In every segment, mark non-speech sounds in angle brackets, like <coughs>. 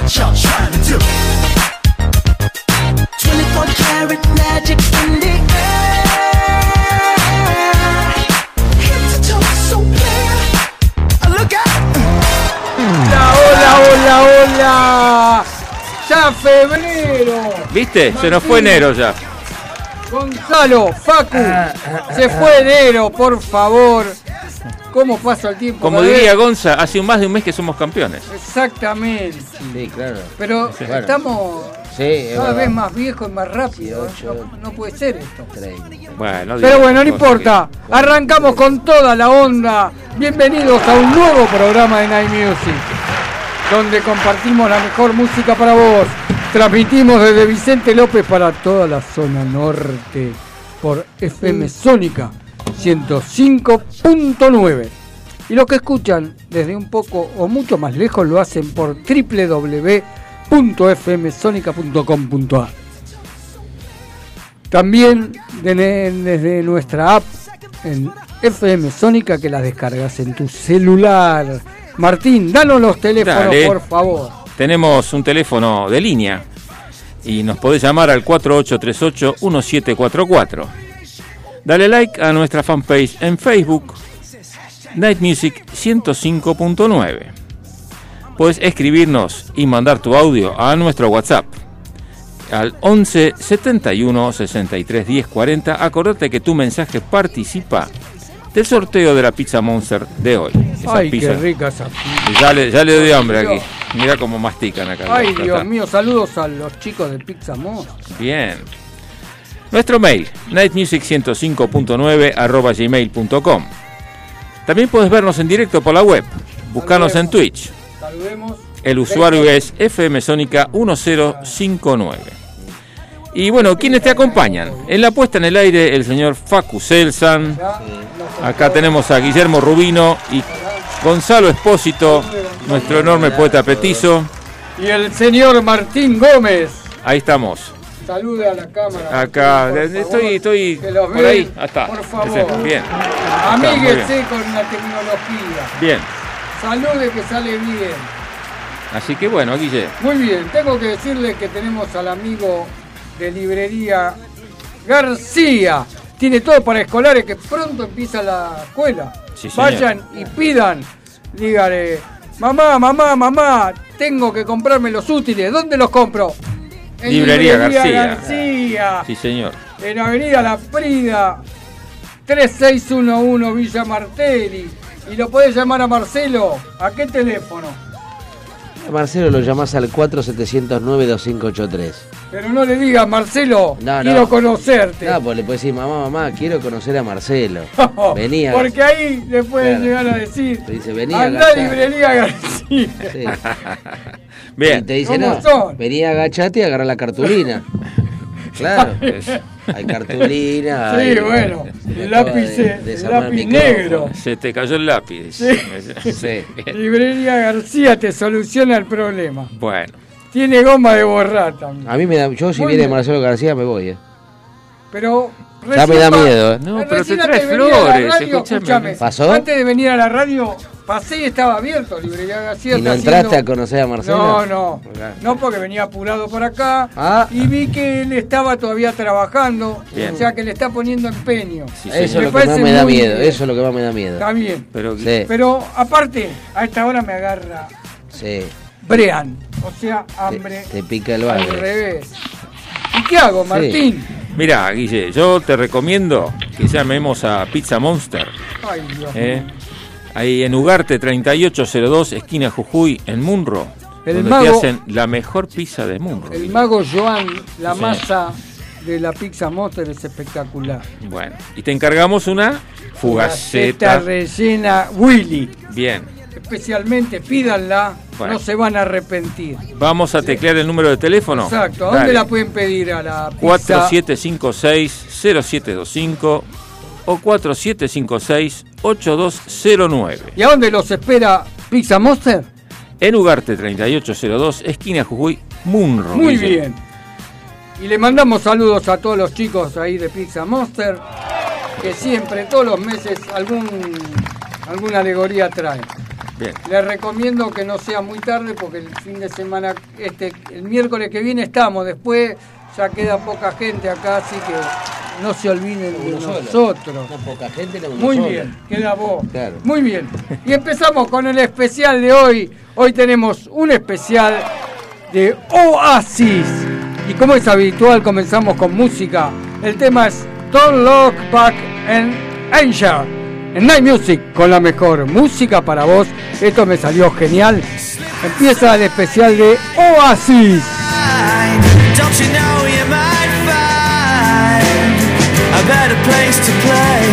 What y'all trying to do? 24 karat magic in the air. Head to toe, so clear. Look out! Hola, hola, hola, hola. Ya febrero. ¿Viste? Se nos fue enero ya. Gonzalo, Facu, se fue enero, por favor. ¿Cómo pasa el tiempo? Como diría vez- Gonza, hace más de un mes que somos campeones. Exactamente. Sí, claro. Pero estamos Sí, cada vez más viejos y más rápido. 18. No, no puede ser esto. 30. Bueno, no Pero bueno, no importa. Arrancamos con toda la onda. Bienvenidos a un nuevo programa de Night Music, donde compartimos la mejor música para vos. Transmitimos desde Vicente López para toda la zona norte por FM Sónica 105.9. Y los que escuchan desde un poco o mucho más lejos lo hacen por www.fmsonica.com.ar. También de- desde nuestra app en FM Sónica que la descargas en tu celular. Martín, danos los teléfonos, Dale. por favor. Tenemos un teléfono de línea y nos podés llamar al 4838-1744. Dale like a nuestra fanpage en Facebook, Night Music 105.9. Puedes escribirnos y mandar tu audio a nuestro WhatsApp al 11 71 63 10 40. Acordate que tu mensaje participa del sorteo de la pizza Monster de hoy. Esa Ay, pizza- qué rica esa pizza. ya le, ya le doy hambre aquí. Mira cómo mastican acá. Ay, Dios mío, saludos a los chicos de Pizza Monster. Bien. Nuestro mail, nightmusic105.9 arroba gmail.com. También puedes vernos en directo por la web. Buscarnos en Twitch. Saludemos. El usuario es FM Sónica 1059. Y bueno, ¿quiénes te acompañan? En la puesta en el aire, el señor Facu Selsan. Acá tenemos a Guillermo Rubino y Gonzalo Espósito, nuestro enorme poeta petizo. Y el señor Martín Gómez. Ahí estamos. Salude a la cámara. Acá, favor, estoy, estoy que los por ahí. Ahí está. Por favor. Bien. Amíguese con la tecnología. Bien. Salude que sale bien. Así que bueno, Guille. Muy bien, tengo que decirle que tenemos al amigo de librería García. Tiene todo para escolares que pronto empieza la escuela. Sí. Vayan y pidan. Dígale, mamá, mamá, mamá, tengo que comprarme los útiles. ¿Dónde los compro? En Librería García. García. Sí, señor. En Avenida La Prida, 3611 Villa Martelli. Y lo podés llamar a Marcelo. ¿A qué teléfono? Marcelo lo llamás al 4709-2583. Pero no le digas, Marcelo, No, no. quiero conocerte. No, pues le puedes decir, mamá, mamá, quiero conocer a Marcelo. <laughs> Venía. Porque ahí le pueden Claro. llegar a decir, Te dice, vení a anda a agachar". librería <laughs> García. Sí. Y Bien. te dice, ¿Cómo no, son? venía agachate y agarra la cartulina. <laughs> Claro. Hay cartulina. Sí, hay- bueno, el lápiz, de- lápiz negro. Se te cayó el lápiz. <laughs> Sí. Librería García te soluciona el problema. Bueno. Tiene goma de borrar también. A mí me da, yo si Muy viene bien. Marcelo García me voy, eh. Pero Ya me da miedo, eh. No, pero te traes flores, radio, escúchame, ¿Pasó? Antes de venir a la radio, pasé y estaba abierto. Librería García ¿Y no entraste haciendo- a conocer a Marcelo? No, no. No, porque venía apurado por acá. Ah. Y vi que él estaba todavía trabajando. Bien. O sea, que le está poniendo empeño. Sí, Eso es lo Me que más me da miedo, bien. eso es lo que más me da miedo. Está bien. Pero Sí, Pero aparte, a esta hora me agarra sí. brean. O sea, hambre Te, te pica el al bagre. revés. ¿Y qué hago, Martín? Mira, Guille, yo te recomiendo que llamemos a Pizza Monster. Ay, Dios ¿eh? mío. Ahí en Ugarte 3802, esquina Jujuy, en Munro. El donde mago- te hacen la mejor pizza de Munro. El mago Joan, la Sí. masa de la pizza Monster es espectacular. Bueno, y te encargamos una Gaceta fugaceta. rellena Willy. Bien. especialmente, pídanla, Bueno. no se van a arrepentir. Vamos a teclear el número de teléfono. Exacto, ¿a dónde Dale. la pueden pedir a la pizza? 4756-0725 o 4756-8209. ¿Y a dónde los espera Pizza Monster? En Ugarte 3802, esquina Jujuy, Munro. Muy bien. Y le mandamos saludos a todos los chicos ahí de Pizza Monster, que siempre, todos los meses, algún, alguna alegoría traen. Bien. Les recomiendo que no sea muy tarde porque el fin de semana, este, el miércoles que viene estamos, después ya queda poca gente acá, así que no se olviden de nosotros. No poca gente, no uno Muy solo. bien, queda vos. Claro. Muy bien. Y empezamos con el especial de hoy. Hoy tenemos un especial de Oasis. Y como es habitual, comenzamos con música. El tema es Don't Look Back and Angel. En Night Music, con la mejor música para vos. Esto me salió genial. Empieza el especial de Oasis. Don't you know better place to play?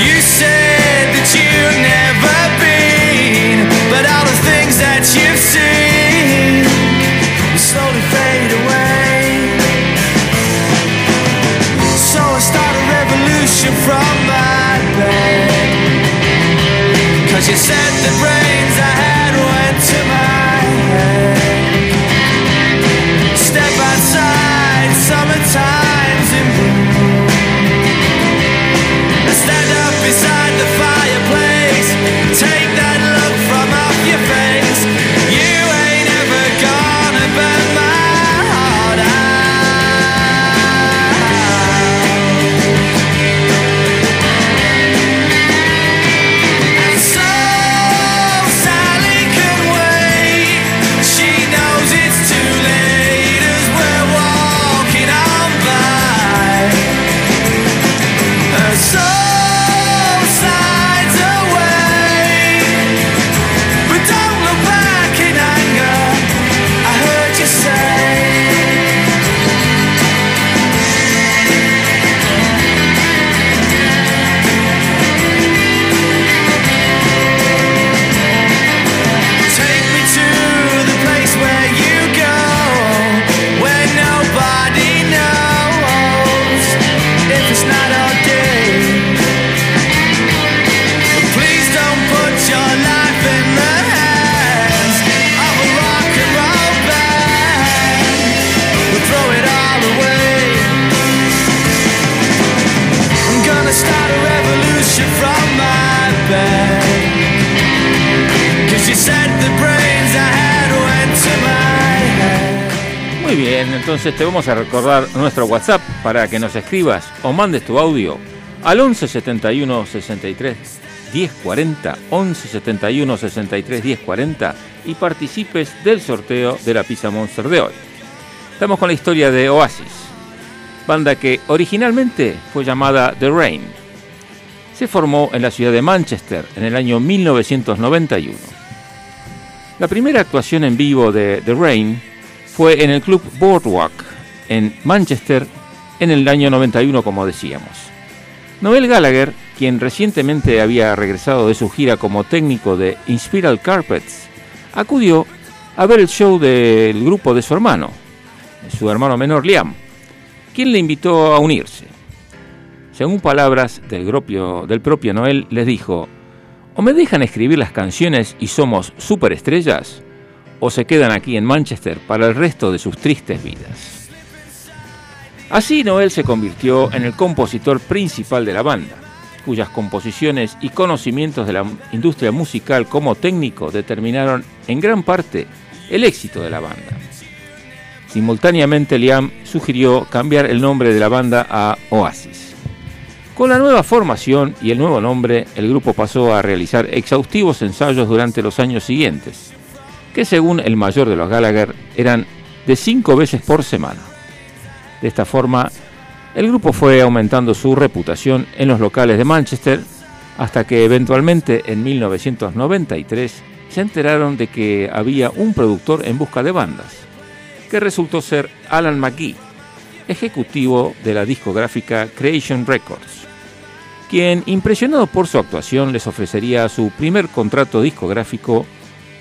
You said that you've never been, but all the things that you've seen slowly fade away. So I start a revolution from my bed. Cause you said the entonces te vamos a recordar nuestro WhatsApp para que nos escribas o mandes tu audio al 11 71 63 10 40, 11 71 63 10 40 y participes del sorteo de la Pizza Monster de hoy. Estamos con la historia de Oasis, banda que originalmente fue llamada The Rain. Se formó en la ciudad de Manchester en el año 1991. La primera actuación en vivo de The Rain fue en el club Boardwalk en Manchester en el año 91, como decíamos. Noel Gallagher, quien recientemente había regresado de su gira como técnico de Inspiral Carpets, acudió a ver el show del grupo de su hermano, su hermano menor Liam, quien le invitó a unirse. Según palabras del propio, del propio Noel, les dijo, o me dejan escribir las canciones y somos superestrellas, o se quedan aquí en Manchester para el resto de sus tristes vidas. Así Noel se convirtió en el compositor principal de la banda, cuyas composiciones y conocimientos de la industria musical como técnico determinaron en gran parte el éxito de la banda. Simultáneamente Liam sugirió cambiar el nombre de la banda a Oasis. Con la nueva formación y el nuevo nombre, el grupo pasó a realizar exhaustivos ensayos durante los años siguientes, que según el mayor de los Gallagher eran de cinco veces por semana. De esta forma, el grupo fue aumentando su reputación en los locales de Manchester hasta que eventualmente en 1993 se enteraron de que había un productor en busca de bandas, que resultó ser Alan McGee, ejecutivo de la discográfica Creation Records, quien, impresionado por su actuación, les ofrecería su primer contrato discográfico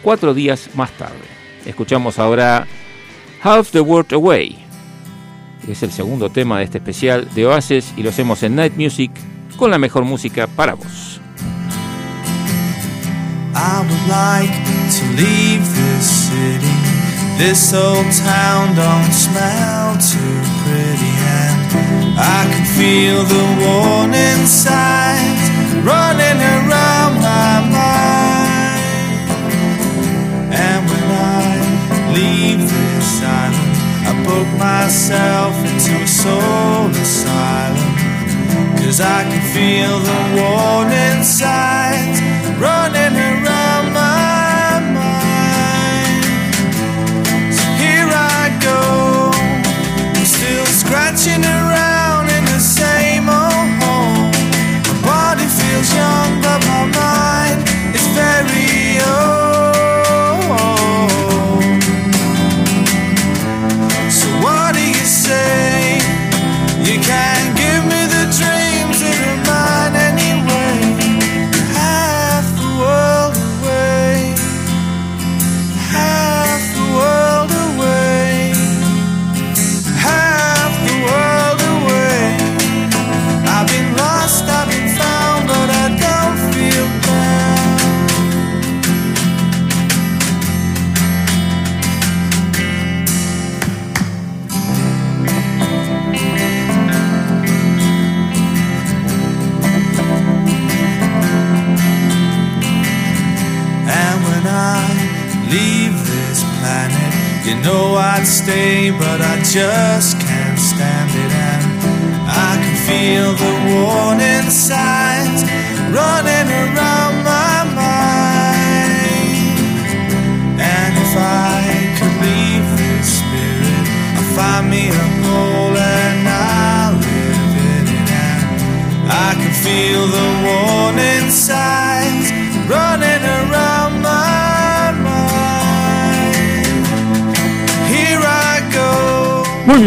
cuatro días más tarde. Escuchamos ahora Half the World Away, es el segundo tema de este especial de Oasis y lo hacemos en Night Music con la mejor música para vos. I would like to leave this city. This old town don't smell too pretty, and I can feel the warning signs running around my mind. I myself into a soul asylum. Cause I can feel the warning signs running around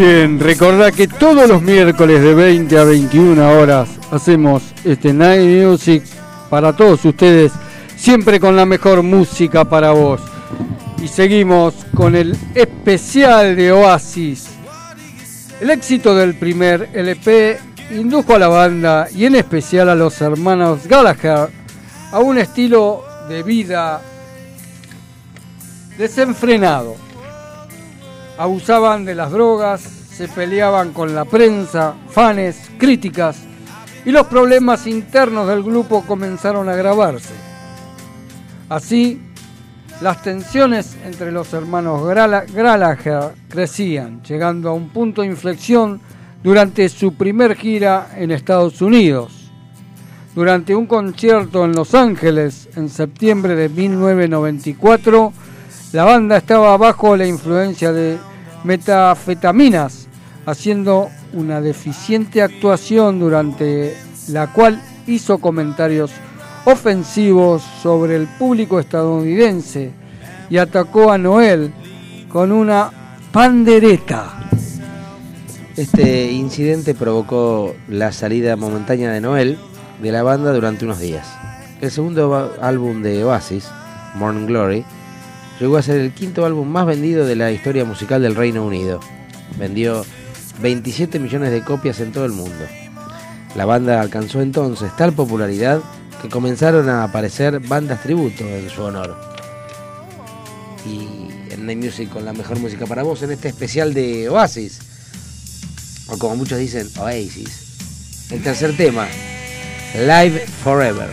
bien, recordá que todos los miércoles de 20 a 21 horas hacemos este Night Music para todos ustedes, siempre con la mejor música para vos. Y seguimos con el especial de Oasis. El éxito del primer LP indujo a la banda y en especial a los hermanos Gallagher a un estilo de vida desenfrenado abusaban de las drogas, se peleaban con la prensa, fanes, críticas y los problemas internos del grupo comenzaron a agravarse. Así, las tensiones entre los hermanos Grala- Gallagher crecían, llegando a un punto de inflexión durante su primer gira en Estados Unidos. Durante un concierto en Los Ángeles en septiembre de 1994, la banda estaba bajo la influencia de metafetaminas, haciendo una deficiente actuación durante la cual hizo comentarios ofensivos sobre el público estadounidense y atacó a Noel con una pandereta. Este incidente provocó la salida momentánea de Noel de la banda durante unos días. El segundo álbum de Oasis, Morning Glory, llegó a ser el quinto álbum más vendido de la historia musical del Reino Unido. Vendió 27 millones de copias en todo el mundo. La banda alcanzó entonces tal popularidad que comenzaron a aparecer bandas tributo en su honor. Y en Night Music con la mejor música para vos en este especial de Oasis o como muchos dicen, Oasis. El tercer tema, Live Forever.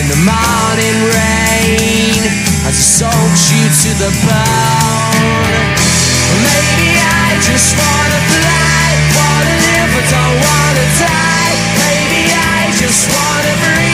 in the morning rain as it soaks you to the bone? Maybe I just wanna fly, wanna live but don't wanna die. Maybe I just wanna breathe.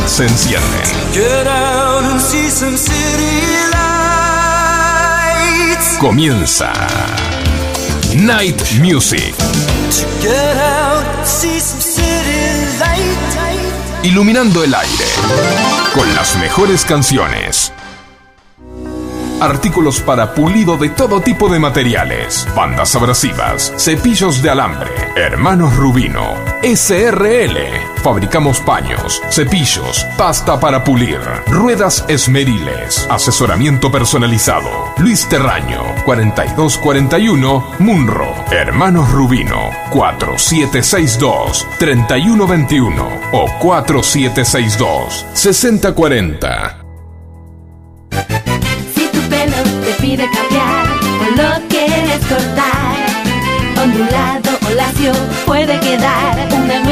se encienden. Comienza Night Music, Get out, iluminando el aire con las mejores canciones. Artículos para pulido de todo tipo de materiales, bandas abrasivas, cepillos de alambre, hermanos Rubino, SRL. Fabricamos paños, cepillos, pasta para pulir, ruedas esmeriles, asesoramiento personalizado. Luis Terraño, 4241, Munro. Hermanos Rubino, 4762-3121 o 4762-6040. Si tu pelo te pide cambiar o lo quieres cortar, ondulado o lacio puede quedar una nueva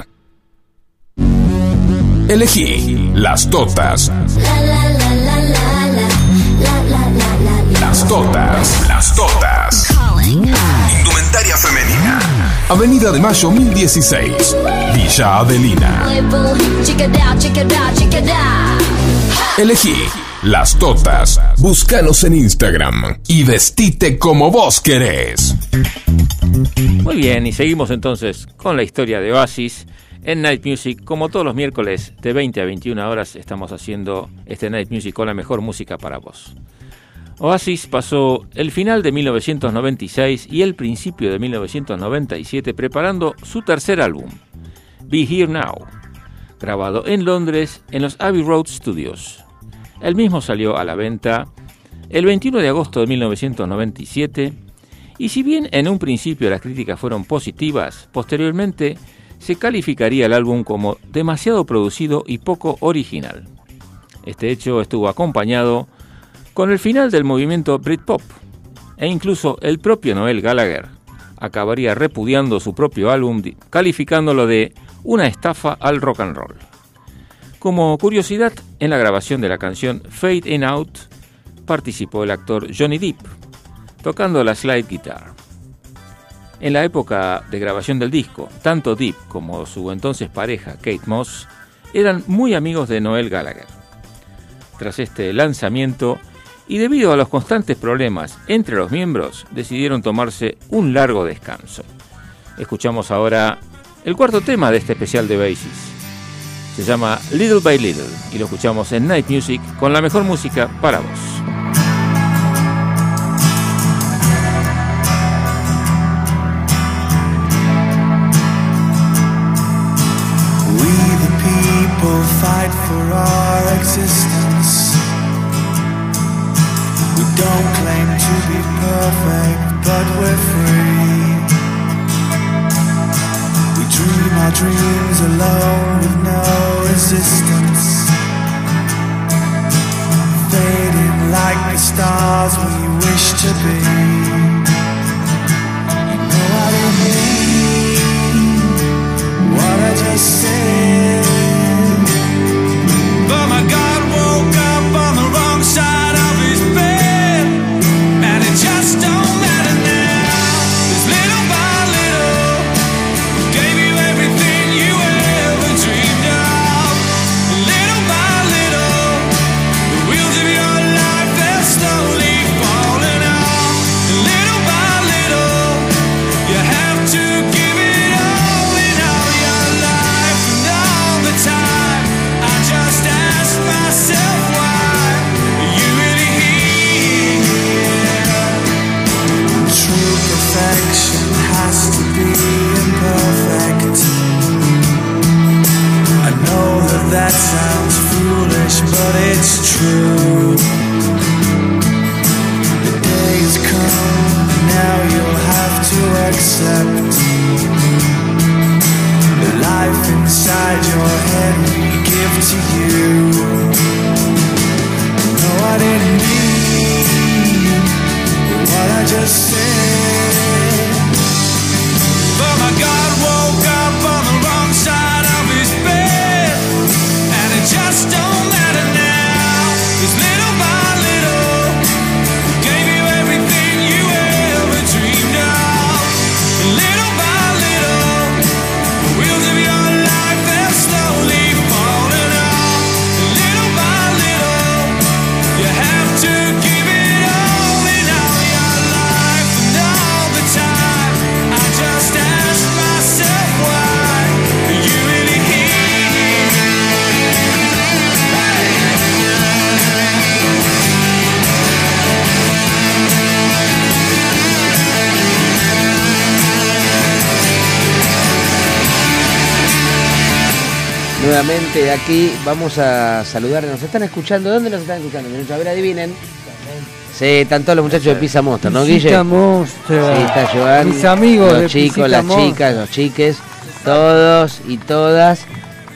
Elegí las totas. Las totas, las totas. Indumentaria femenina. Avenida de Mayo 1016, Villa Adelina. Elegí las totas. Búscanos en Instagram y vestite como vos querés. Muy bien, y seguimos entonces con la historia de Oasis en Night Music. Como todos los miércoles de 20 a 21 horas estamos haciendo este Night Music con la mejor música para vos. Oasis pasó el final de 1996 y el principio de 1997 preparando su tercer álbum, Be Here Now, grabado en Londres en los Abbey Road Studios. El mismo salió a la venta el 21 de agosto de 1997 y si bien en un principio las críticas fueron positivas, posteriormente se calificaría el álbum como demasiado producido y poco original. Este hecho estuvo acompañado con el final del movimiento Britpop, e incluso el propio Noel Gallagher acabaría repudiando su propio álbum, calificándolo de una estafa al rock and roll. Como curiosidad, en la grabación de la canción Fade In Out participó el actor Johnny Depp, tocando la slide guitar. En la época de grabación del disco, tanto Depp como su entonces pareja Kate Moss eran muy amigos de Noel Gallagher. Tras este lanzamiento, y debido a los constantes problemas entre los miembros, decidieron tomarse un largo descanso. Escuchamos ahora el cuarto tema de este especial de Basis. Se llama Little by Little y lo escuchamos en Night Music con la mejor música para vos. Existence. We don't claim to be perfect, but we're free. We dream our dreams alone with no resistance. Fading like the stars we wish to be. You know I don't mean what I just said. Nuevamente aquí vamos a saludar. Nos están escuchando. ¿Dónde nos están escuchando? A ver, adivinen. Sí, están todos los muchachos de Pizza Monster, ¿no, Guille? Visita Monster. Sí, está Joan. Mis amigos de Los chicos, las Monster. chicas, los chiques, todos y todas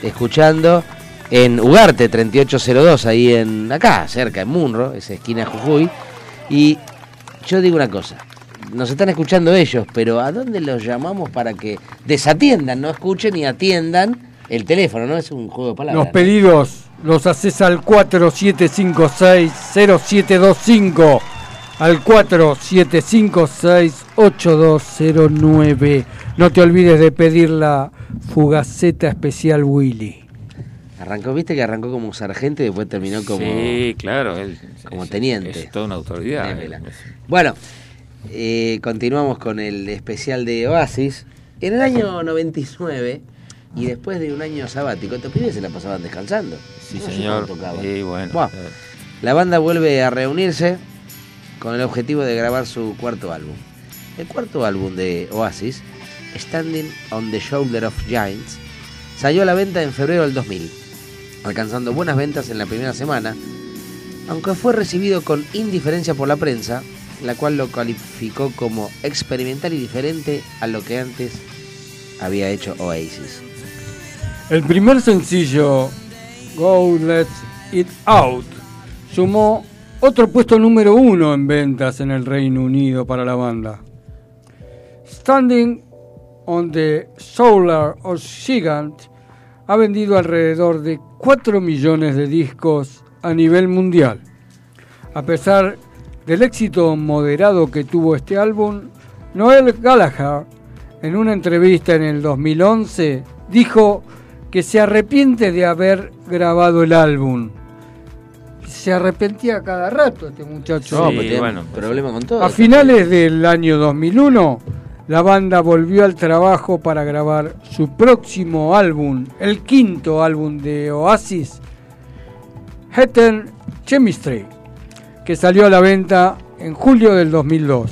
escuchando en Ugarte 3802, ahí en acá, cerca, en Munro, esa esquina de Jujuy. Y yo digo una cosa, nos están escuchando ellos, pero ¿a dónde los llamamos para que desatiendan, no escuchen y atiendan el teléfono? ¿No? Es un juego de palabras. Los ¿no? pedidos los haces al 4756-0725. Al 4756-8209. No te olvides de pedir la fugaceta especial Willy. Arrancó, viste que arrancó como sargento y después terminó como... Sí, claro. él- como es- teniente. Es toda una autoridad. Démela. él. Bueno, eh, continuamos con el especial de Oasis. En el año 99, y después de un año sabático, estos pibes se la pasaban descansando. Sí, No señor. Sí, bueno. Eh, La banda vuelve a reunirse con el objetivo de grabar su cuarto álbum. El cuarto álbum de Oasis, Standing on the Shoulder of Giants, salió a la venta en febrero del 2000, alcanzando buenas ventas en la primera semana, aunque fue recibido con indiferencia por la prensa, la cual lo calificó como experimental y diferente a lo que antes había hecho Oasis. El primer sencillo, Go Let's It Out, sumó otro puesto número uno en ventas en el Reino Unido para la banda. Standing on the Solar of Gigant ha vendido alrededor de 4 millones de discos a nivel mundial. A pesar del éxito moderado que tuvo este álbum, Noel Gallagher, en una entrevista en el 2011, dijo que se arrepiente de haber grabado el álbum. Se arrepentía cada rato este muchacho. No, Sí, pero tiene bueno, pues, problema con todo. A finales del año 2001, la banda volvió al trabajo para grabar su próximo álbum, el quinto álbum de Oasis, Heathen Chemistry, que salió a la venta en julio del 2002.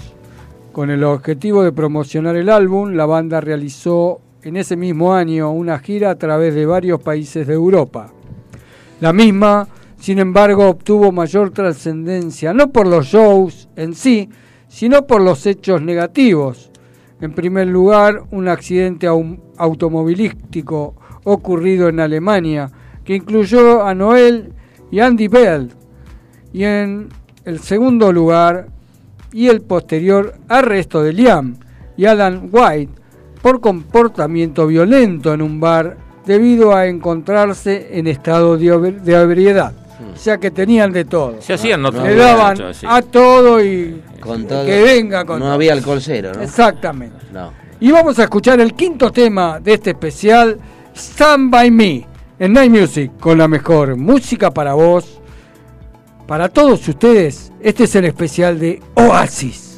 Con el objetivo de promocionar el álbum, la banda realizó en ese mismo año una gira a través de varios países de Europa. La misma, sin embargo, obtuvo mayor trascendencia, no por los shows en sí, sino por los hechos negativos. En primer lugar, un accidente au- automovilístico ocurrido en Alemania, que incluyó a Noel y Andy Bell. Y en el segundo lugar, y el posterior arresto de Liam y Alan White por comportamiento violento en un bar debido a encontrarse en estado de, ebriedad. O sea que tenían de todo. Se hacían No, Le daban a todo y Con todo. que venga con No todo. había alcohol cero, ¿no? Exactamente. No. Y vamos a escuchar el quinto tema de este especial, Stand By Me, en Night Music, con la mejor música para vos. Para todos ustedes, este es el especial de Oasis.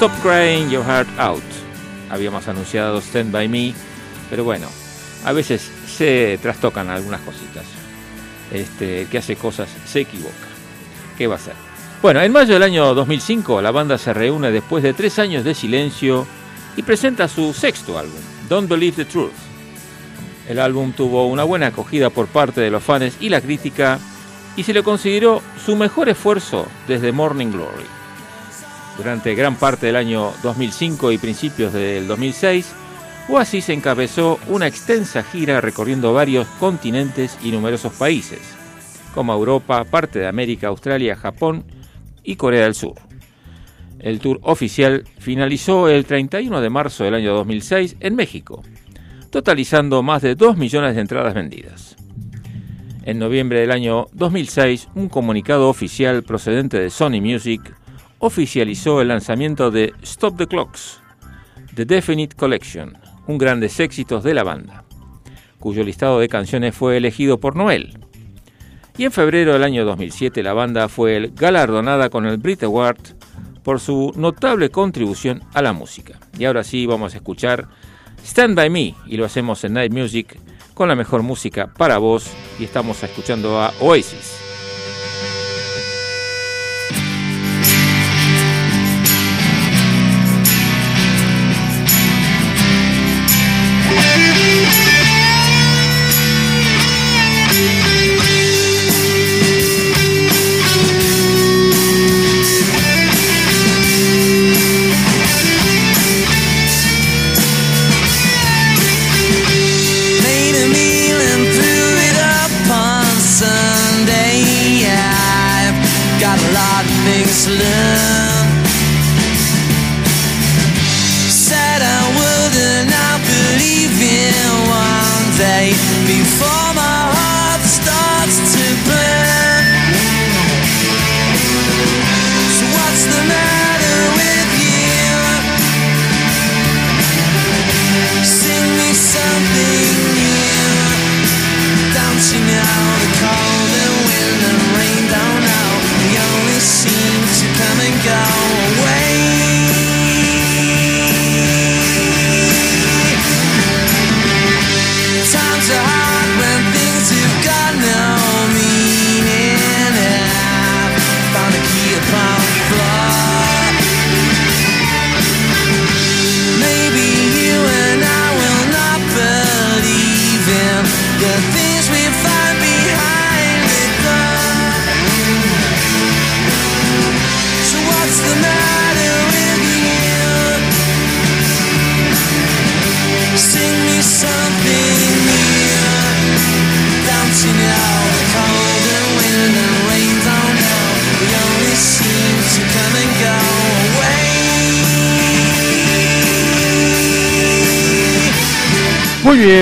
Stop Crying Your Heart Out. Habíamos anunciado Stand By Me, pero bueno, a veces se trastocan algunas cositas. Este, que hace cosas se equivoca. ¿Qué va a hacer? Bueno, en mayo del año 2005 la banda se reúne después de tres años de silencio y presenta su sexto álbum, Don't Believe the Truth. El álbum tuvo una buena acogida por parte de los fans y la crítica y se le consideró su mejor esfuerzo desde Morning Glory. Durante gran parte del año 2005 y principios del 2006, Oasis encabezó una extensa gira recorriendo varios continentes y numerosos países, como Europa, parte de América, Australia, Japón y Corea del Sur. El tour oficial finalizó el 31 de marzo del año 2006 en México, totalizando más de 2 millones de entradas vendidas. En noviembre del año 2006, un comunicado oficial procedente de Sony Music oficializó el lanzamiento de Stop the Clocks, The Definite Collection, un grandes éxitos de la banda, cuyo listado de canciones fue elegido por Noel. Y en febrero del año 2007 la banda fue galardonada con el Brit Award por su notable contribución a la música. Y ahora sí vamos a escuchar Stand By Me y lo hacemos en Night Music con la mejor música para vos y estamos escuchando a Oasis.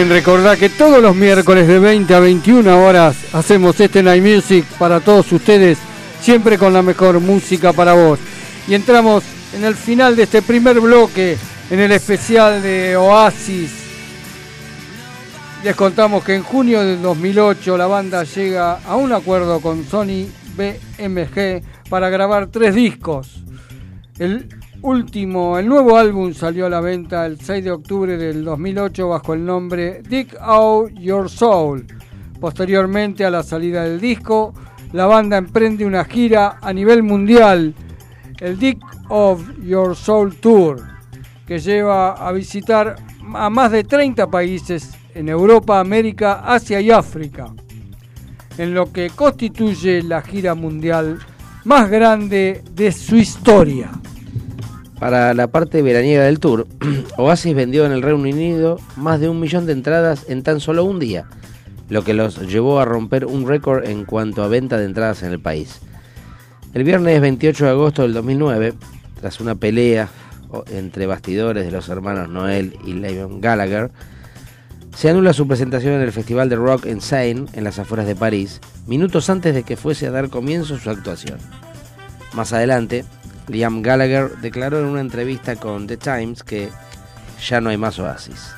Recordad que todos los miércoles de 20 a 21 horas hacemos este Night Music para todos ustedes, siempre con la mejor música para vos. Y entramos en el final de este primer bloque, en el especial de Oasis. Les contamos que en junio del 2008 la banda llega a un acuerdo con Sony BMG para grabar tres discos. El último, el nuevo álbum salió a la venta el 6 de octubre del 2008 bajo el nombre Dig Out Your Soul. Posteriormente a la salida del disco, la banda emprende una gira a nivel mundial, el Dig of Your Soul Tour, que lleva a visitar a más de 30 países en Europa, América, Asia y África, en lo que constituye la gira mundial más grande de su historia. Para la parte veraniega del tour, <clears throat> Oasis vendió en el Reino Unido más de un millón de entradas en tan solo un día, lo que los llevó a romper un récord en cuanto a venta de entradas en el país. El viernes 28 de agosto del 2009, tras una pelea entre bastidores de los hermanos Noel y Liam Gallagher, se anula su presentación en el Festival de Rock en Seine, en las afueras de París, minutos antes de que fuese a dar comienzo su actuación. Más adelante, Liam Gallagher declaró en una entrevista con The Times que ya no hay más Oasis.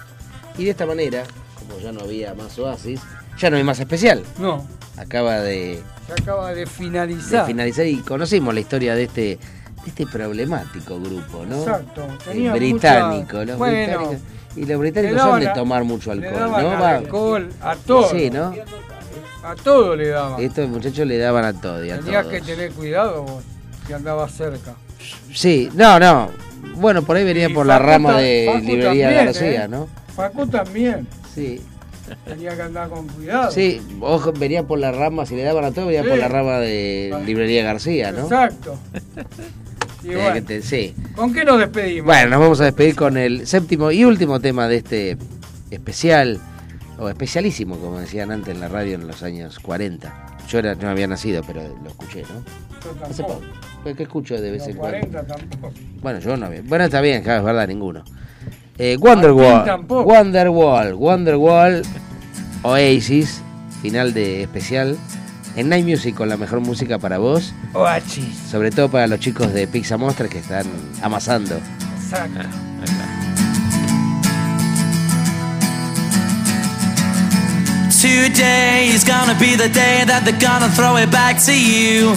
Y de esta manera, como ya no había más Oasis, ya no hay más especial. No, Acaba de, se acaba de de finalizar. finalizar y conocimos la historia de este, de este problemático grupo, ¿no? Exacto. El Tenía británico, mucha- los Bueno, británicos. Y los británicos daban son de tomar mucho le alcohol, daban ¿no? Alcohol a todo. Sí, ¿no? A todo le daban. Estos muchachos le daban a todo y a Tenías todos. que tener cuidado vos, que andabas cerca. Sí, no, no. Bueno, por ahí venía Y por la rama de Facu librería también, García, ¿eh? ¿no? Facu también. Sí. Tenía que andar con cuidado. Sí, ojo, venía por la rama, si le daban a todo, venía Sí. por la rama de librería García, ¿no? Exacto. <laughs> Y bueno, te- sí. ¿Con qué nos despedimos? Bueno, nos vamos a despedir con el séptimo y último tema de este especial, o especialísimo, como decían antes en la radio en los años 40. Yo era, no había nacido, pero lo escuché, ¿no? Yo tampoco. Pues, ¿Qué escucho de vez en cuando? 40 tampoco. Bueno, yo no había. Bueno, está bien, claro, es verdad, ninguno. Eh, Wonderwall. Wonderwall. Wonderwall. Oasis. Final de especial. En Night Music con la mejor música para vos. Oachis. Sobre todo para los chicos de Pizza Monster que están amasando. Exacto. Today is gonna be the day that they're gonna throw it back to you.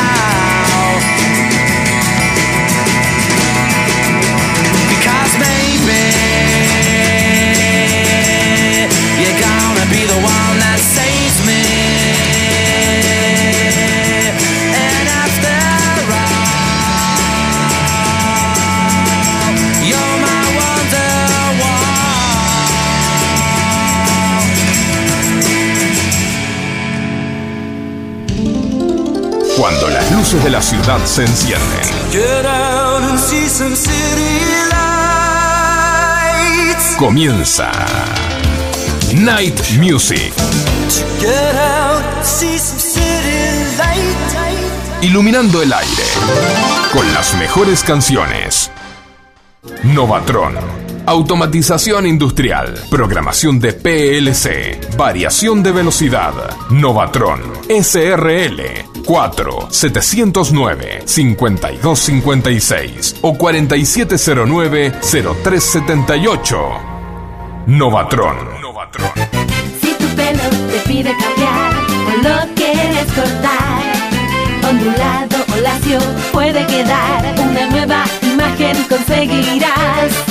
Cuando las luces de la ciudad se encienden, Get out and see some city lights. comienza Night Music, iluminando el aire con las mejores canciones. Novatron. Automatización industrial, programación de PLC, variación de velocidad, Novatron, SRL 4 709 5256 o 4709 0378. Novatron. Si tu pelo te pide cambiar o lo quieres cortar, ondulado o lacio puede quedar una nueva imagen conseguirás.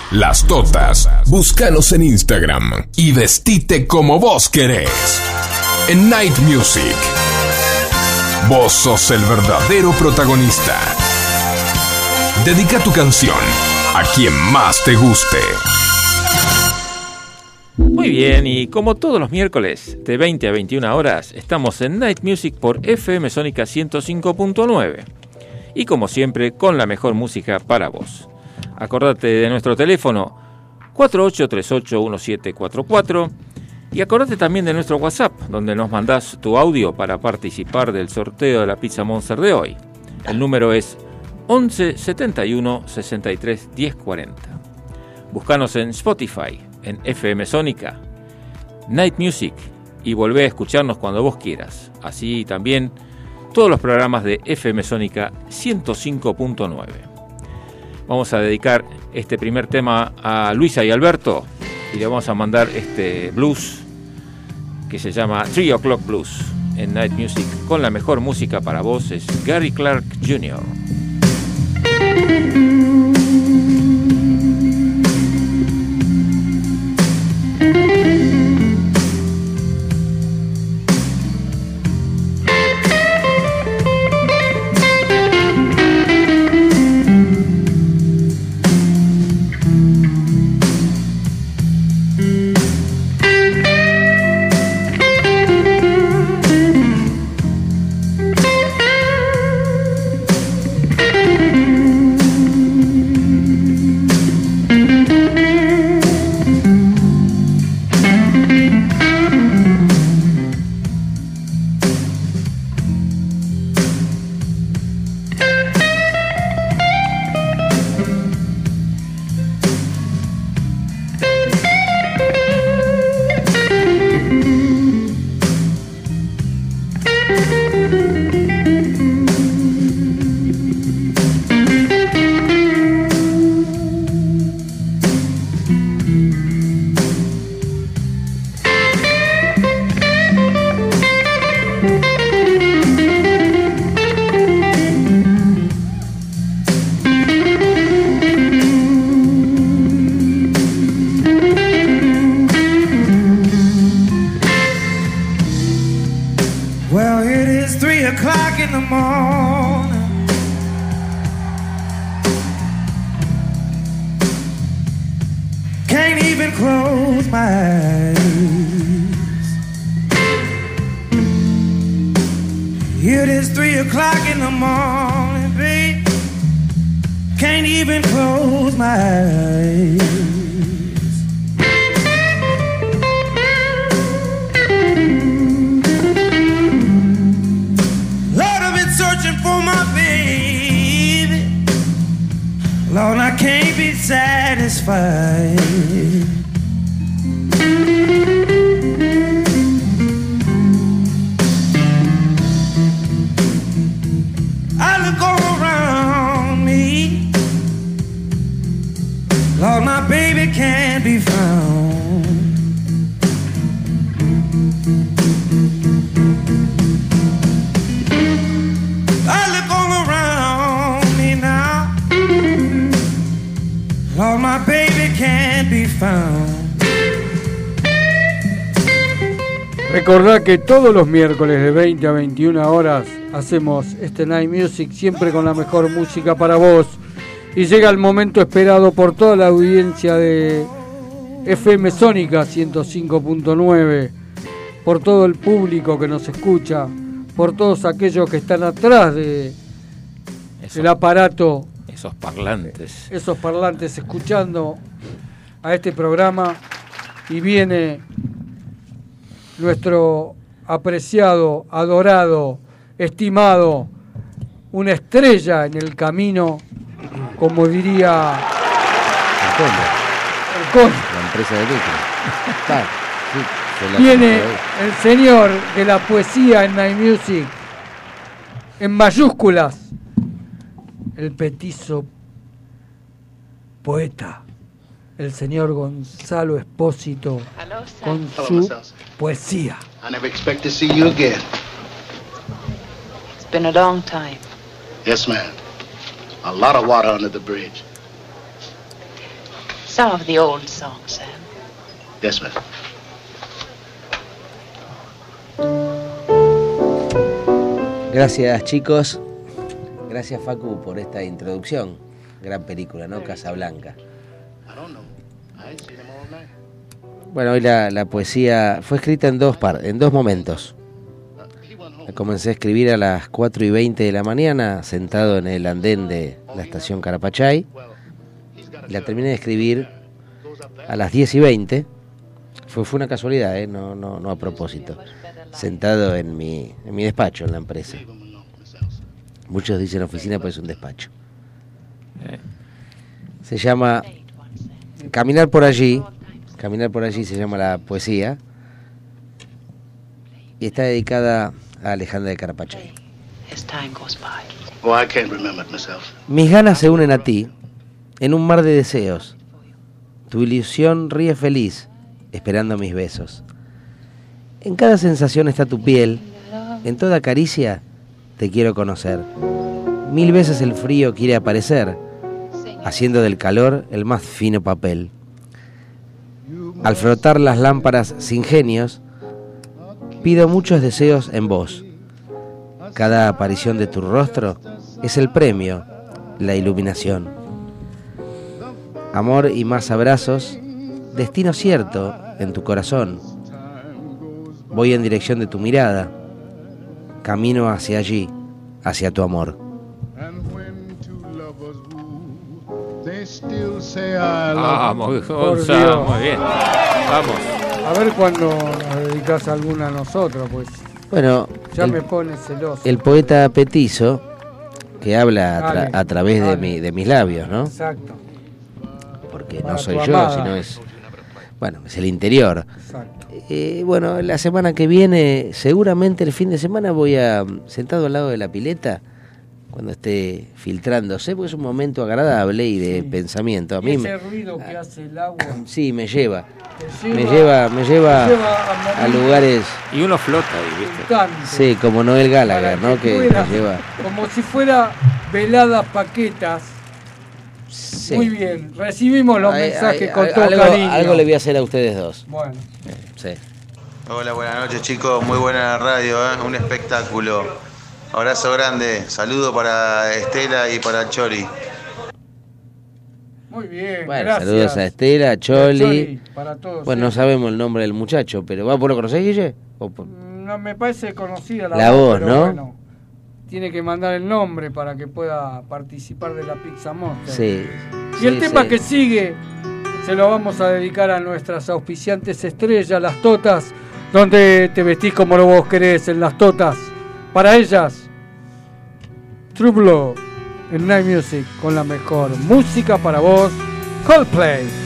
las totas. Búscanos en Instagram y vestite como vos querés. En Night Music. Vos sos el verdadero protagonista. Dedica tu canción a quien más te guste. Muy bien, y como todos los miércoles de 20 a 21 horas, estamos en Night Music por FM Sónica 105.9. Y como siempre, con la mejor música para vos. Acordate de nuestro teléfono 48381744 y acordate también de nuestro WhatsApp, donde nos mandás tu audio para participar del sorteo de la pizza Monster de hoy. El número es 11 71 63 10 40. Búscanos en Spotify, en FM Sónica, Night Music y volvé a escucharnos cuando vos quieras. Así también todos los programas de FM Sónica 105.9. Vamos a dedicar este primer tema a Luisa y Alberto y le vamos a mandar este blues que se llama 3 O'Clock Blues en Night Music con la mejor música para vos es Gary Clark Jr. que todos los miércoles de 20 a 21 horas hacemos este Night Music siempre con la mejor música para vos. Y llega el momento esperado por toda la audiencia de FM Sónica 105.9. por todo el público que nos escucha, por todos aquellos que están atrás de Esos, el aparato, esos parlantes. esos parlantes escuchando a este programa y viene nuestro apreciado, adorado, estimado, una estrella en el camino, como diría El Conde, el conde. la empresa de. <laughs> Ah, sí, se la Viene el señor de la poesía en Night Music, en mayúsculas, el petizo poeta, el señor Gonzalo Espósito, con su poesía. I never expect to see you again. It's been a long time. Yes, ma'am. A lot of water under the bridge. Some of the old songs, Sam. Yes, ma'am. Gracias chicos. Gracias Facu por esta introducción. Gran película, ¿no? Casablanca. I don't know. I Bueno, hoy la, la poesía fue escrita en dos, par- en dos momentos. La comencé a escribir a las 4 y 20 de la mañana, sentado en el andén de la estación Carapachay. La terminé de escribir a las 10 y 20. Fue, fue una casualidad, ¿eh? no, no, no a propósito. Sentado en mi, en mi despacho en la empresa. Muchos dicen oficina, pero es un despacho. Eh. Se llama Caminar por allí. Caminar por allí se llama la poesía. Y está dedicada a Alejandra de. Oh, Elsie. Mis ganas se unen a ti en un mar de deseos. Tu ilusión ríe feliz, esperando mis besos. En cada sensación está tu piel, en toda caricia te quiero conocer. Mil veces el frío quiere aparecer, haciendo del calor el más fino papel. Al frotar las lámparas sin genios, pido muchos deseos en vos. Cada aparición de tu rostro es el premio, la iluminación. Amor y más abrazos, destino cierto en tu corazón. Voy en dirección de tu mirada, camino hacia allí, hacia tu amor. Vamos, muy bien. Vamos. A ver cuándo nos dedicas alguna a nosotros, pues Bueno, ya el, me pone celoso. el poeta Petizo, que habla a, tra- Dale, a través de, mi- de mis labios, ¿no? Exacto, Porque Para no soy yo, amada. sino es... Bueno, es el interior. exacto. Eh, bueno, la semana que viene, seguramente el fin de semana voy a, sentado al lado de la pileta, cuando esté filtrándose, porque es un momento agradable y de Sí. pensamiento. A mí ese me, ruido que hace el agua sí, me lleva, me lleva, me lleva a lugares, Y uno flota ahí, ¿viste? sí, como Noel Gallagher, ¿no? Que me lleva. como si fuera veladas paquetas. sí. Muy bien, recibimos los Ay, mensajes ay, con ay, todo algo, cariño. algo le voy a hacer a ustedes dos. Bueno, Sí. Hola, buenas noches chicos, muy buena la radio, ¿eh? un espectáculo. Abrazo grande, saludo para Estela y para Chori. muy bien, Bueno, gracias. saludos a Estela, a Choli. Choli, para todos. Bueno, no sabemos el nombre del muchacho, pero ¿vos lo conocés, Guille? ¿O por- No me parece conocida la, La voz, pero ¿no? bueno, tiene que mandar el nombre para que pueda participar de la Pizza Monster. Sí. Y el tema sí. que sigue se lo vamos a dedicar a nuestras auspiciantes estrellas, las totas, donde te vestís como lo vos querés, en las totas. Para ellas, True Blue en Night Music con la mejor música para vos, Coldplay.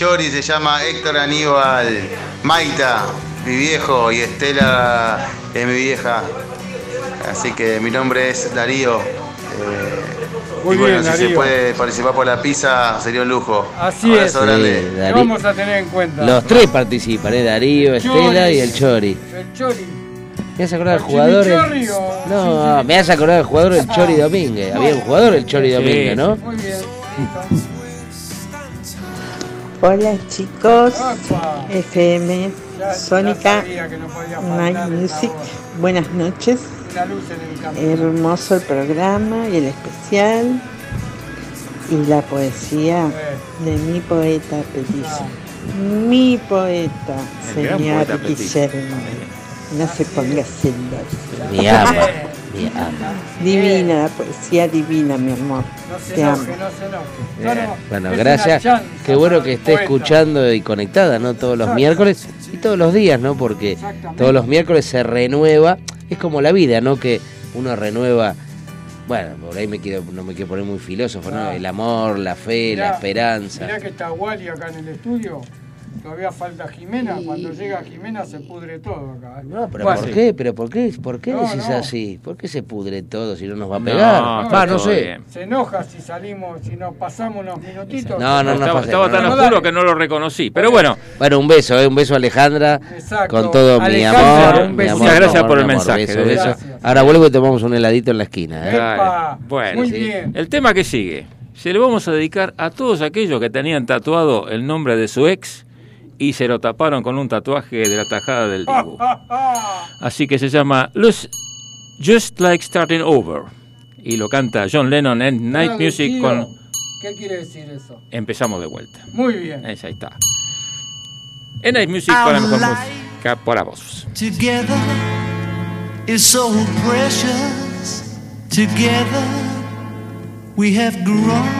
Chori se llama Héctor Aníbal, Maita, mi viejo, y Estela es mi vieja. Así que mi nombre es Darío. Eh, Muy y bueno, bien, si se puede participar por la pizza, sería un lujo. Así Abrazo es. grande. Sí, vamos a tener en cuenta. Los tres participan, ¿eh? Darío, Estela Chori. y el Chori. El Chori. ¿Me has acordado del ¿El jugador? el- Chimichurri o- No, me has acordado del jugador el Chori Domínguez. Había un jugador el Chori Sí. Domínguez, ¿no? Muy bien. Hola chicos, Opa. FM Ya- Sónica no faltar Music, buenas noches, Una luz en el camino. hermoso el programa y el especial. Y la poesía de mi poeta petizo, mi poeta, El señor poeta. Guillermo, no se ponga celoso. Mi ama, Divina la poesía, divina mi amor, No se te amo. enoje, no se enoje. Eh, No, no, Bueno, gracias. Qué bueno que esté escuchando y conectada, ¿no? Todos los miércoles y todos los días, ¿no? Porque todos los miércoles se renueva. Es como la vida, ¿no? Que uno renueva. Bueno, por ahí me quiero, no me quiero poner muy filósofo, ¿no? Ah. El amor, la fe, la esperanza. Mirá que está Wally acá en el estudio. Todavía falta Jimena. Cuando llega Jimena se pudre todo acá. ¿eh? No, pero Bueno, ¿por qué? ¿Pero por qué? ¿Por qué No, decís no. así? ¿Por qué se pudre todo si no nos va a No, pegar? no todo sé. bien. Se enoja si salimos, si nos pasamos unos minutitos. No, no, no. estaba, no, tan no. oscuro que no lo reconocí. Pero bueno, Bueno, un beso, ¿eh? un beso a Alejandra. Exacto. Con todo mi amor. un mi beso. amor, Muchas gracias por el amor. mensaje, Beso. Ahora vuelvo y tomamos un heladito en la esquina. ¿eh? Epa. Bueno, Muy sí. bien. el tema que sigue se lo vamos a dedicar a todos aquellos que tenían tatuado el nombre de su ex y se lo taparon con un tatuaje de la tajada del Dibu. Así que se llama Luz- Just Like Starting Over y lo canta John Lennon en Night Music con ¿Qué quiere decir eso? Empezamos de vuelta. Muy bien. Esa ahí está. En Night Music con la mejor música para vos. Together is so precious. Together we have grown.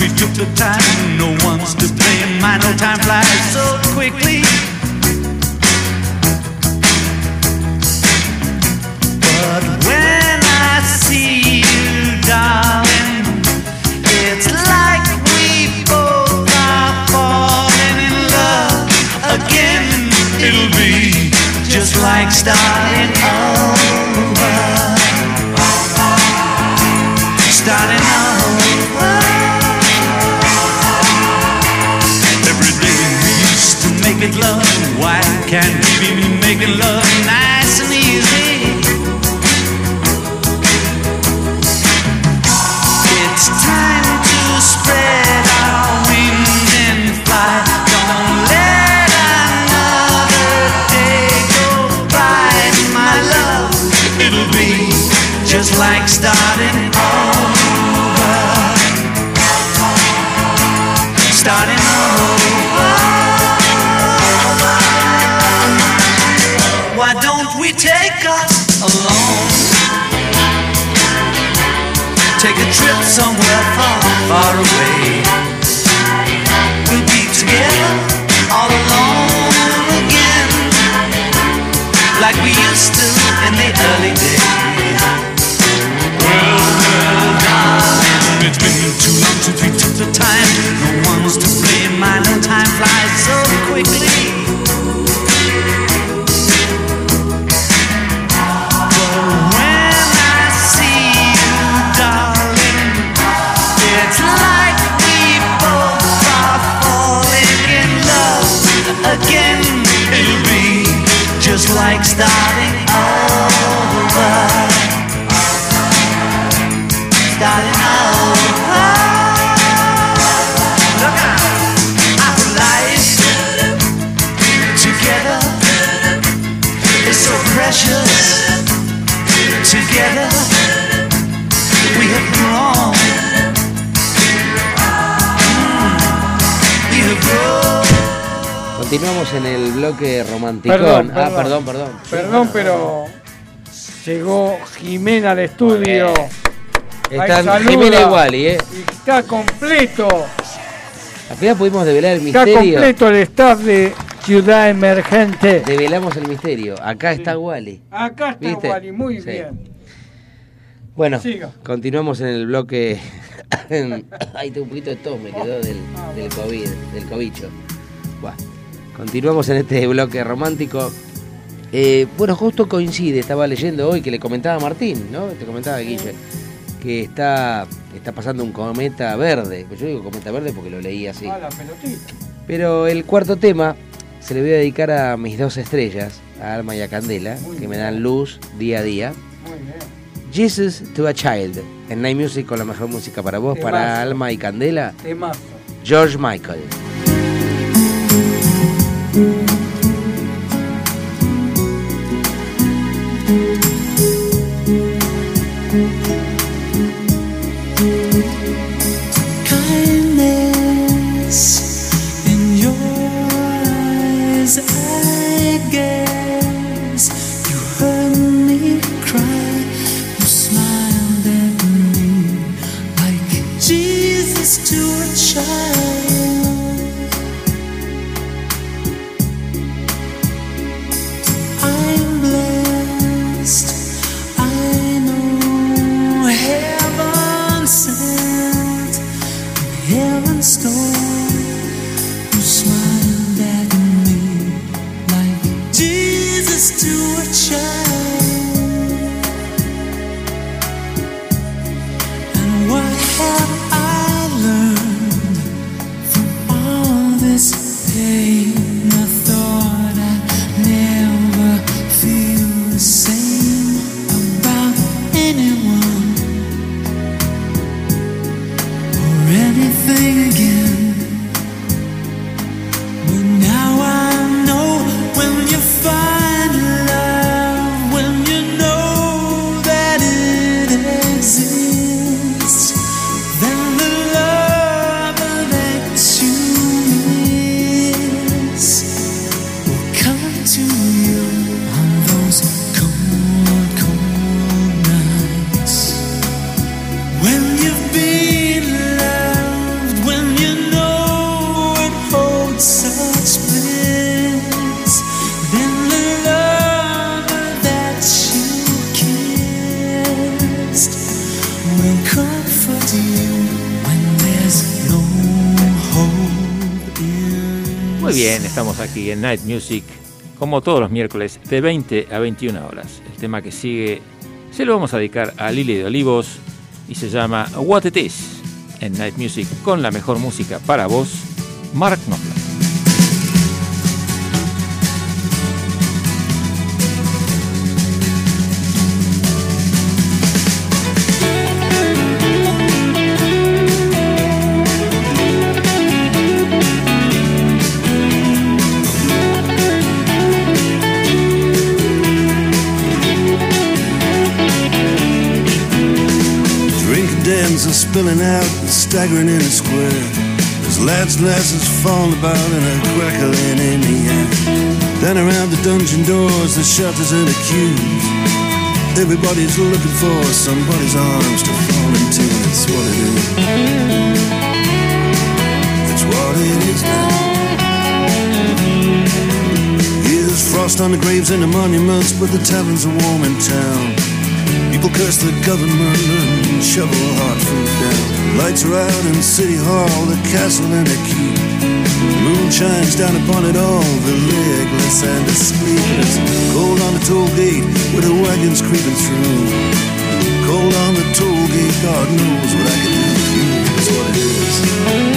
We took the time. No one's to blame. My no time flies so quickly. But when I see you, darling, it's like we both are falling in love again. It'll be just like starting over. Starting make love. Why can't we be making love nice somewhere far, far away. Continuamos en el bloque romanticón. Perdón, Ah, perdón. perdón, perdón. Pero llegó Jimena al estudio. Están. Jimena y Wally, ¿eh? Está completo. Al final pudimos develar el Está misterio. completo el staff de Ciudad Emergente. Develamos el misterio. Acá está Wally. Acá está ¿Viste? Wally, muy Sí. bien. Bueno, Siga. continuamos en el bloque. <coughs> Ahí tengo un poquito de tos, me quedó del, del COVID, del cobicho. Buah. Continuamos en este bloque romántico. Eh, bueno, justo coincide, estaba leyendo hoy que le comentaba a Martín, ¿no? Te comentaba Guille, que está, está pasando un cometa verde. Yo digo cometa verde porque lo leí así. Ah, la pelotita. Pero el cuarto tema se le voy a dedicar a mis dos estrellas, a Alma y a Candela, que me dan luz día a día. Muy bien. Jesus to a Child, en Night Music con la mejor música para vos, para. Alma y Candela, Temazo. George Michael. Muy bien, estamos aquí en Night Music, como todos los miércoles, de 20 a 21 horas. El tema que sigue se lo vamos a dedicar a Lili de Olivos y se llama What It Is en Night Music con la mejor música para vos, Mark Knopfler. Spilling out and staggering in a square. There's lads and lasses falling about and a crackling in the air. Then around the dungeon doors, the shutters and the queues. Everybody's looking for somebody's arms to fall into. That's what it is. It's what it is now. Here's frost on the graves and the monuments, but the taverns are warm in town. People curse the government and shovel hard food down. Lights are out in City Hall, the castle and the keep. The moon shines down upon it all, the legless and the sleepless. Cold on the toll gate with the wagons creeping through. Cold on the toll gate, God knows what I can do. It's what it is.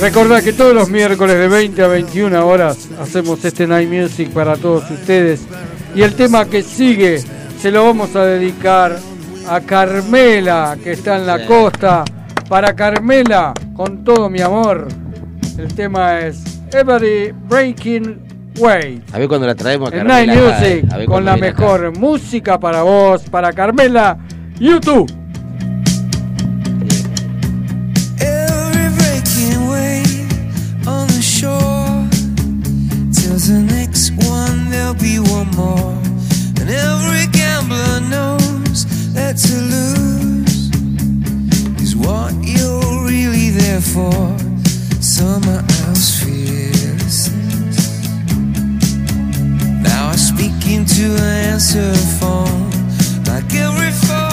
Recordad que todos los miércoles de 20 a 21 horas hacemos este Night Music para todos ustedes. Y el tema que sigue se lo vamos a dedicar a Carmela, que está en la Sí. costa. Para Carmela, con todo mi amor. El tema es Every Breaking Way. A ver cuando la traemos a En Carmela. Night Music. A ver con la acá. mejor música para vos, para Carmela, YouTube. Be. And every gambler knows that to lose is what you're really there for. Summer house fearlessness. Now I speak into an answer phone like every fallen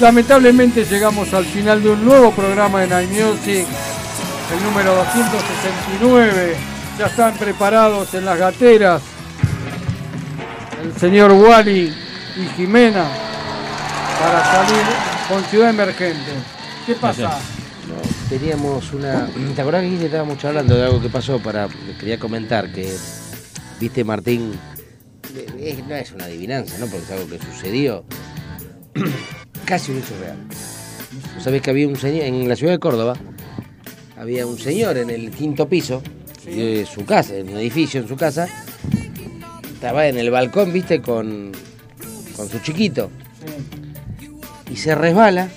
Lamentablemente llegamos al final de un nuevo programa de Night Music, el número 269. Ya están preparados en las gateras el señor Wally y Jimena para salir con Ciudad Emergente. ¿Qué pasa? Teníamos una. ¿Te acordás que estábamos hablando de algo que pasó para. Quería comentar que. Viste, Martín. no es una adivinanza, ¿no? Porque es algo que sucedió. <clears throat> Casi un hecho real. ¿Vos sabés que había un señor. En la ciudad de Córdoba. Había un señor en el quinto piso. De su casa, en un edificio en su casa. Estaba en el balcón, viste, con. Con su chiquito. Y se resbala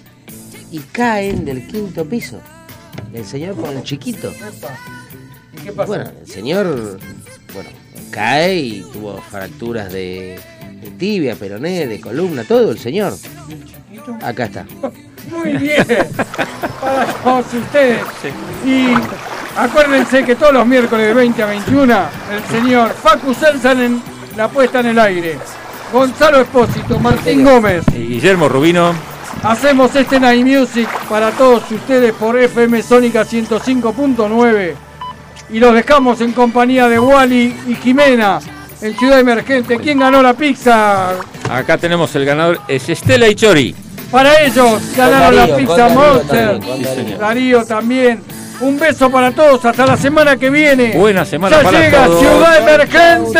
y caen del quinto piso. El señor con el chiquito. ¿Y qué pasa? Bueno, el señor, bueno, cae y tuvo fracturas de tibia, peroné, de columna, todo el señor. Acá está. Muy bien, para todos ustedes. Y acuérdense que todos los miércoles de 20 a 21, el señor Facu Selsan en la puesta en el aire. Gonzalo Espósito, Martín Gómez. Y Guillermo Rubino. Hacemos este Night Music para todos ustedes por FM Sónica 105.9 y los dejamos en compañía de Wally y Jimena en Ciudad Emergente. ¿Quién ganó la pizza? Acá tenemos el ganador, es Estela y Chori. Para ellos ganaron Darío, la pizza Darío Monster. Darío. Sí, señor. Darío también. Un beso para todos. Hasta la semana que viene. Buena semana ya para llega todos. Ciudad Emergente.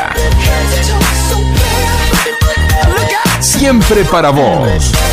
Siempre para vos.